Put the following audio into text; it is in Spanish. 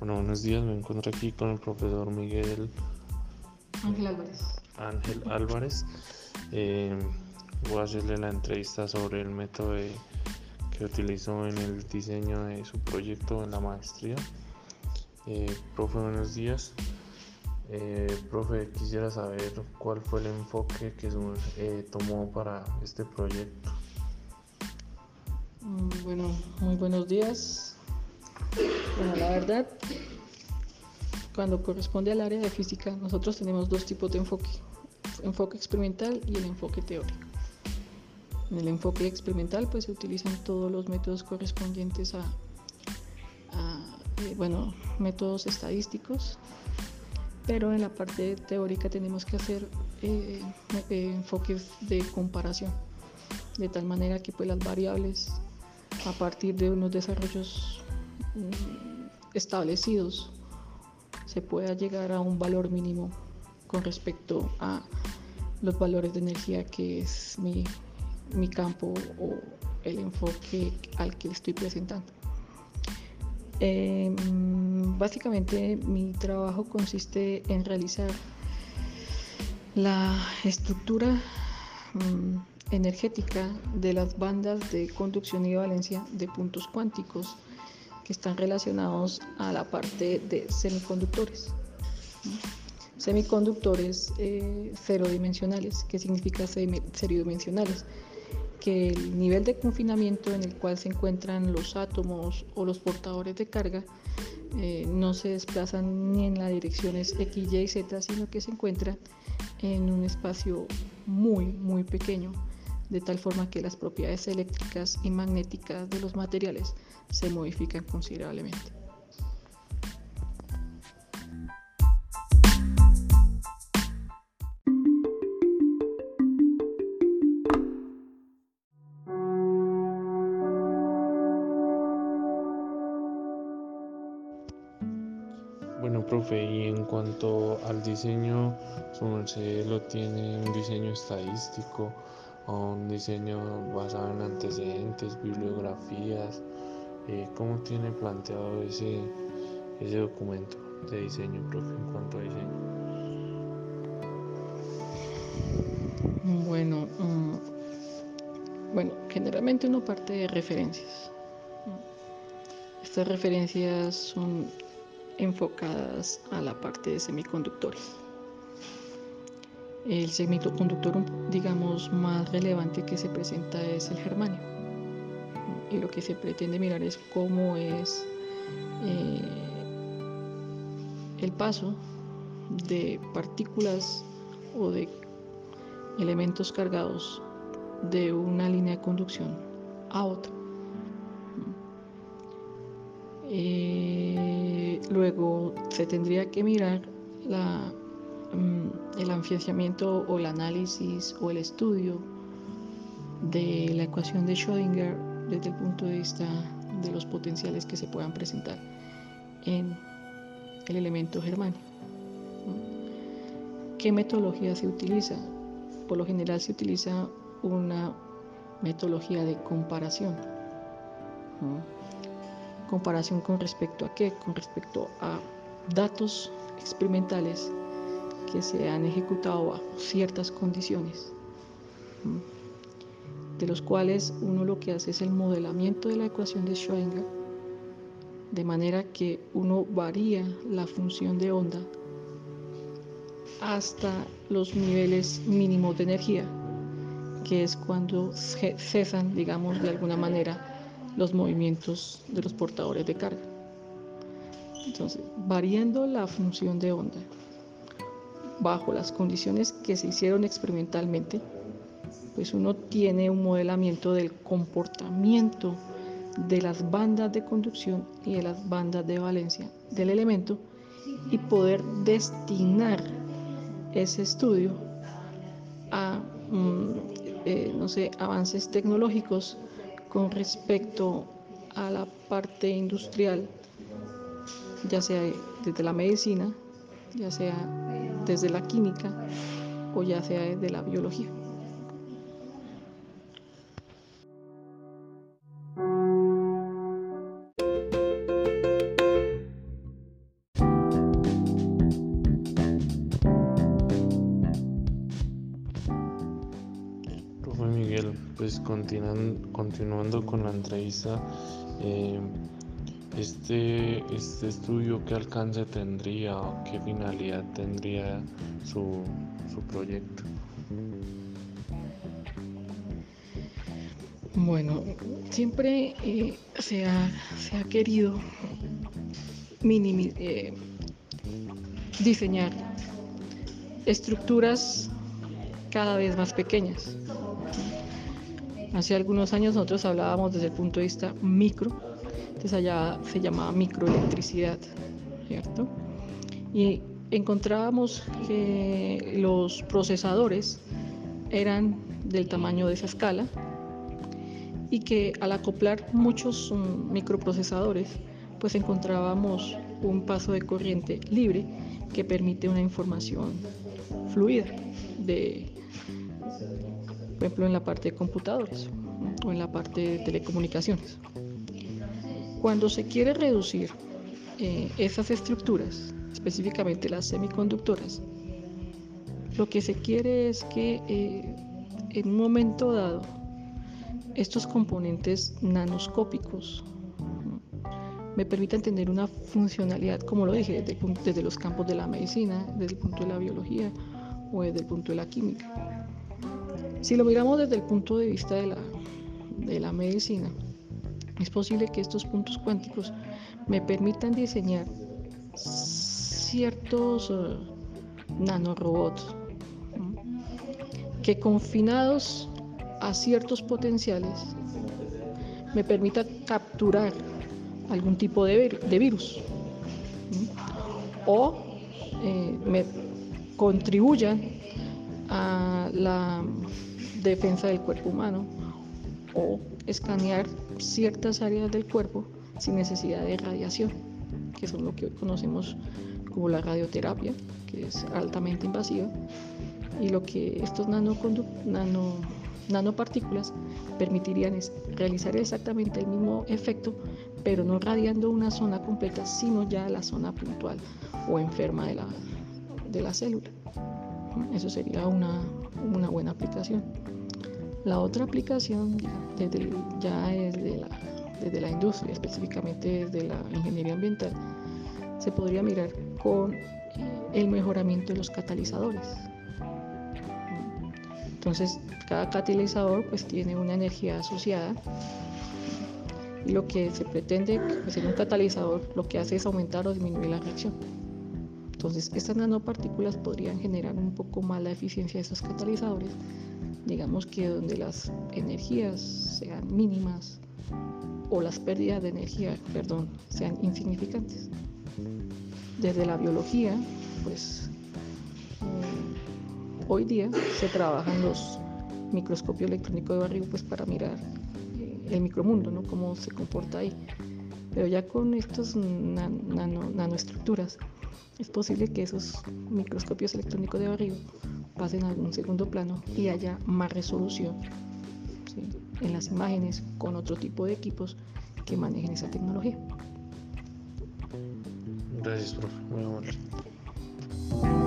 Bueno, buenos días, me encuentro aquí con el profesor Miguel Ángel Álvarez. Ángel Álvarez. Eh, voy a hacerle la entrevista sobre el método que utilizó en el diseño de su proyecto en la maestría. Eh, profe, buenos días. Eh, profe, quisiera saber cuál fue el enfoque que eh, tomó para este proyecto. Mm, bueno, muy buenos días. Bueno, la verdad, cuando corresponde al área de física, nosotros tenemos dos tipos de enfoque, enfoque experimental y el enfoque teórico. En el enfoque experimental pues se utilizan todos los métodos correspondientes a, eh, bueno, métodos estadísticos, pero en la parte teórica tenemos que hacer eh, eh, enfoques de comparación, de tal manera que pues las variables a partir de unos desarrollos mm, establecidos se pueda llegar a un valor mínimo con respecto a los valores de energía que es mi, mi campo o el enfoque al que estoy presentando. Em, básicamente mi trabajo consiste en realizar la estructura mm, energética de las bandas de conducción y valencia de puntos cuánticos están relacionados a la parte de semiconductores. Semiconductores eh, cero dimensionales, ¿qué significa cero dimensionales? Que el nivel de confinamiento en el cual se encuentran los átomos o los portadores de carga eh, no se desplazan ni en las direcciones X, Y, Z, sino que se encuentran en un espacio muy, muy pequeño de tal forma que las propiedades eléctricas y magnéticas de los materiales se modifican considerablemente. Bueno, profe, y en cuanto al diseño, su merced lo tiene un diseño estadístico un diseño basado en antecedentes, bibliografías. Eh, ¿Cómo tiene planteado ese, ese documento de diseño, profe, en cuanto a diseño? Bueno, mm, bueno, generalmente uno parte de referencias. Estas referencias son enfocadas a la parte de semiconductores. El semiconductor, digamos, más relevante que se presenta es el germanio. Y lo que se pretende mirar es cómo es eh, el paso de partículas o de elementos cargados de una línea de conducción a otra. Eh, luego se tendría que mirar la el afianzamiento o el análisis o el estudio de la ecuación de Schrödinger desde el punto de vista de los potenciales que se puedan presentar en el elemento germánico. ¿Qué metodología se utiliza? Por lo general se utiliza una metodología de comparación. ¿Comparación con respecto a qué? Con respecto a datos experimentales que se han ejecutado bajo ciertas condiciones, de los cuales uno lo que hace es el modelamiento de la ecuación de Schrödinger, de manera que uno varía la función de onda hasta los niveles mínimos de energía, que es cuando cesan, digamos, de alguna manera los movimientos de los portadores de carga. Entonces, variando la función de onda bajo las condiciones que se hicieron experimentalmente, pues uno tiene un modelamiento del comportamiento de las bandas de conducción y de las bandas de valencia del elemento y poder destinar ese estudio a, mm, eh, no sé, avances tecnológicos con respecto a la parte industrial, ya sea desde la medicina, ya sea desde la química o ya sea desde la biología. Profe Miguel, pues continuando, continuando con la entrevista, eh, este, este estudio, ¿qué alcance tendría o qué finalidad tendría su, su proyecto? Bueno, siempre eh, se, ha, se, ha, querido eh, diseñar estructuras cada vez más pequeñas. Hace algunos años nosotros hablábamos desde el punto de vista micro, entonces allá se llamaba microelectricidad, ¿cierto? Y encontrábamos que los procesadores eran del tamaño de esa escala y que al acoplar muchos mm, microprocesadores pues encontrábamos un paso de corriente libre que permite una información fluida de por ejemplo en la parte de computadores o en la parte de telecomunicaciones. Cuando se quiere reducir eh, esas estructuras, específicamente las semiconductoras, lo que se quiere es que eh, en un momento dado estos componentes nanoscópicos me permitan tener una funcionalidad, como lo dije, desde, desde los campos de la medicina, desde el punto de la biología o desde el punto de la química. Si lo miramos desde el punto de vista de la, de la medicina, es posible que estos puntos cuánticos me permitan diseñar ciertos uh, nanorobots que confinados a ciertos potenciales me permita capturar algún tipo de, de virus o eh, me contribuyan a la defensa del cuerpo humano o escanear ciertas áreas del cuerpo sin necesidad de radiación, que son lo que hoy conocemos como la radioterapia, que es altamente invasiva, y lo que estos nano, nanopartículas permitirían es realizar exactamente el mismo efecto, pero no radiando una zona completa, sino ya la zona puntual o enferma de la, de la célula. Eso sería una, una buena aplicación. La otra aplicación ya, es de la, desde la industria, específicamente desde la ingeniería ambiental, se podría mirar con el mejoramiento de los catalizadores. Entonces, cada catalizador pues tiene una energía asociada y lo que se pretende pues, en un catalizador lo que hace es aumentar o disminuir la reacción. Entonces, estas nanopartículas podrían generar un poco más la eficiencia de esos catalizadores digamos que donde las energías sean mínimas o las pérdidas de energía, perdón, sean insignificantes. Desde la biología, pues eh, hoy día se trabajan los microscopios electrónicos de barrio pues para mirar eh, el micromundo, ¿no? Cómo se comporta ahí. Pero ya con estas nanoestructuras es posible que esos microscopios electrónicos de barrio pasen a un segundo plano y haya más resolución en las imágenes con otro tipo de equipos que manejen esa tecnología. Gracias, profe. Muy amable.